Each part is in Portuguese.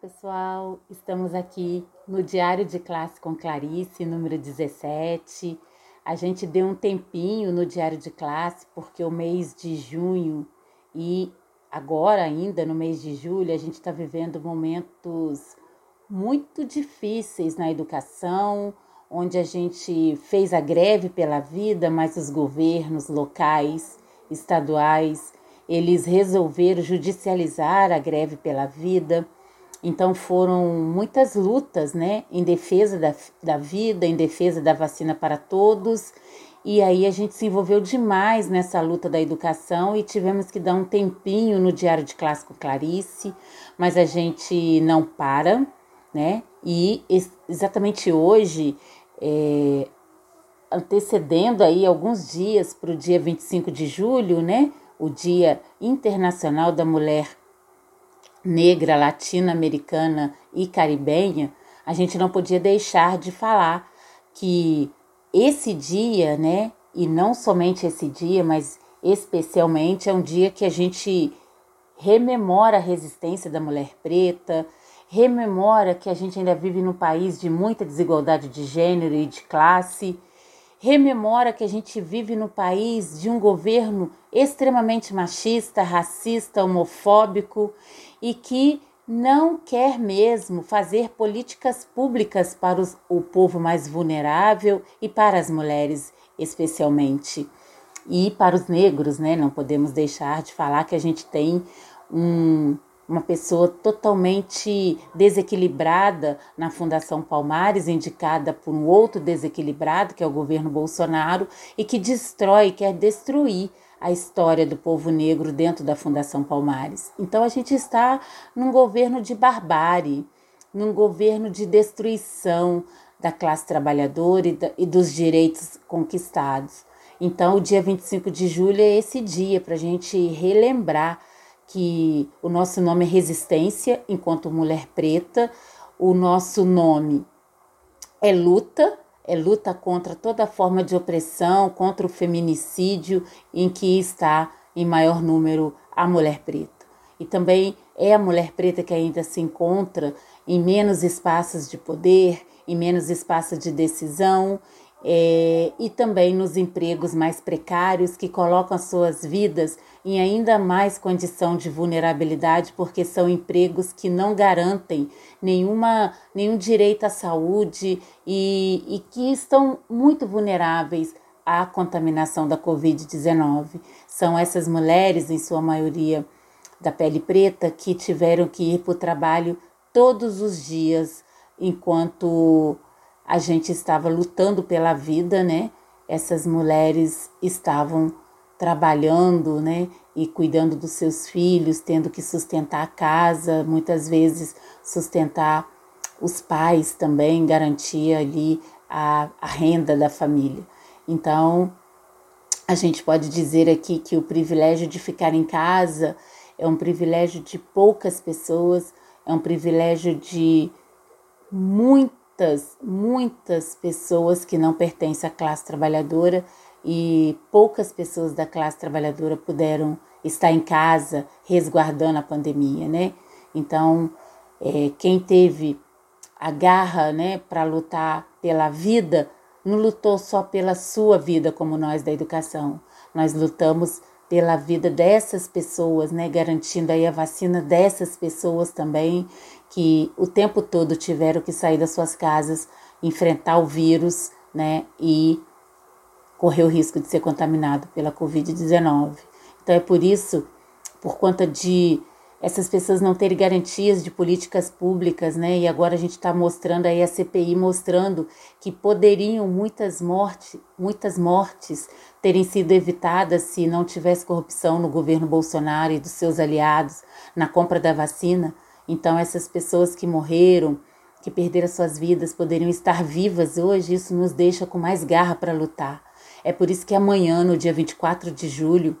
pessoal. Estamos aqui no Diário de Classe com Clarice, número 17. A gente deu um tempinho no Diário de Classe porque o mês de junho e agora ainda no mês de julho a gente está vivendo momentos muito difíceis na educação, onde a gente fez a greve pela vida, mas os governos locais, estaduais, eles resolveram judicializar a greve pela vida. Então foram muitas lutas, né, em defesa da, da vida, em defesa da vacina para todos. E aí a gente se envolveu demais nessa luta da educação e tivemos que dar um tempinho no Diário de Clássico Clarice, mas a gente não para, né? E exatamente hoje, é, antecedendo aí alguns dias para o dia 25 de julho, né? O Dia Internacional da Mulher negra, latino-americana e caribenha, a gente não podia deixar de falar que esse dia, né, e não somente esse dia, mas especialmente é um dia que a gente rememora a resistência da mulher preta, rememora que a gente ainda vive num país de muita desigualdade de gênero e de classe, rememora que a gente vive no país de um governo extremamente machista, racista, homofóbico e que não quer mesmo fazer políticas públicas para os, o povo mais vulnerável e para as mulheres, especialmente. E para os negros, né? Não podemos deixar de falar que a gente tem um, uma pessoa totalmente desequilibrada na Fundação Palmares, indicada por um outro desequilibrado, que é o governo Bolsonaro, e que destrói, quer destruir a história do povo negro dentro da Fundação Palmares. Então a gente está num governo de barbárie, num governo de destruição da classe trabalhadora e, e dos direitos conquistados. Então, o dia 25 de julho é esse dia para a gente relembrar que o nosso nome é resistência enquanto mulher preta, o nosso nome é luta, é luta contra toda forma de opressão, contra o feminicídio em que está em maior número a mulher preta. E também é a mulher preta que ainda se encontra em menos espaços de poder, em menos espaços de decisão é, e também nos empregos mais precários que colocam as suas vidas em ainda mais condição de vulnerabilidade, porque são empregos que não garantem nenhuma, nenhum direito à saúde e, e que estão muito vulneráveis à contaminação da Covid-19. São essas mulheres, em sua maioria da pele preta, que tiveram que ir para o trabalho todos os dias enquanto a gente estava lutando pela vida, né? Essas mulheres estavam trabalhando, né? E cuidando dos seus filhos, tendo que sustentar a casa, muitas vezes sustentar os pais também, garantir ali a, a renda da família. Então, a gente pode dizer aqui que o privilégio de ficar em casa é um privilégio de poucas pessoas, é um privilégio de muitas, muitas pessoas que não pertencem à classe trabalhadora e poucas pessoas da classe trabalhadora puderam estar em casa resguardando a pandemia, né? Então, é, quem teve a garra, né, para lutar pela vida, não lutou só pela sua vida, como nós da educação. Nós lutamos pela vida dessas pessoas, né, garantindo aí a vacina dessas pessoas também que o tempo todo tiveram que sair das suas casas, enfrentar o vírus, né, e correr o risco de ser contaminado pela COVID-19. Então é por isso, por conta de essas pessoas não terem garantias de políticas públicas, né? E agora a gente está mostrando aí a CPI mostrando que poderiam muitas mortes, muitas mortes terem sido evitadas se não tivesse corrupção no governo Bolsonaro e dos seus aliados na compra da vacina. Então essas pessoas que morreram, que perderam suas vidas, poderiam estar vivas hoje, isso nos deixa com mais garra para lutar. É por isso que amanhã, no dia 24 de julho,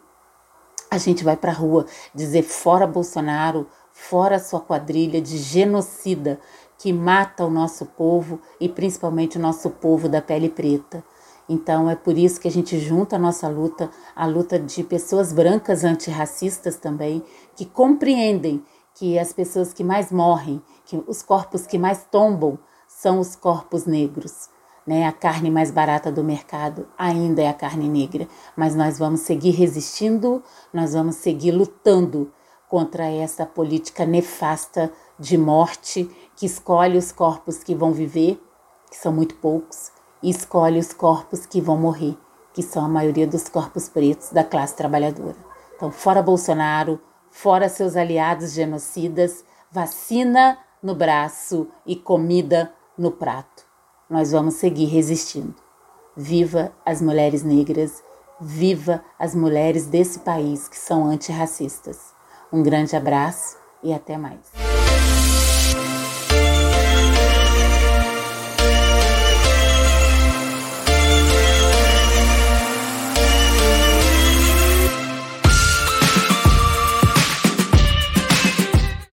a gente vai para a rua dizer fora Bolsonaro, fora sua quadrilha de genocida que mata o nosso povo e principalmente o nosso povo da pele preta. Então é por isso que a gente junta a nossa luta, a luta de pessoas brancas antirracistas também, que compreendem que as pessoas que mais morrem, que os corpos que mais tombam são os corpos negros. Né? A carne mais barata do mercado ainda é a carne negra, mas nós vamos seguir resistindo, nós vamos seguir lutando contra essa política nefasta de morte que escolhe os corpos que vão viver, que são muito poucos, e escolhe os corpos que vão morrer, que são a maioria dos corpos pretos da classe trabalhadora. Então, fora Bolsonaro, fora seus aliados genocidas, vacina no braço e comida no prato. Nós vamos seguir resistindo. Viva as mulheres negras, viva as mulheres desse país que são antirracistas. Um grande abraço e até mais.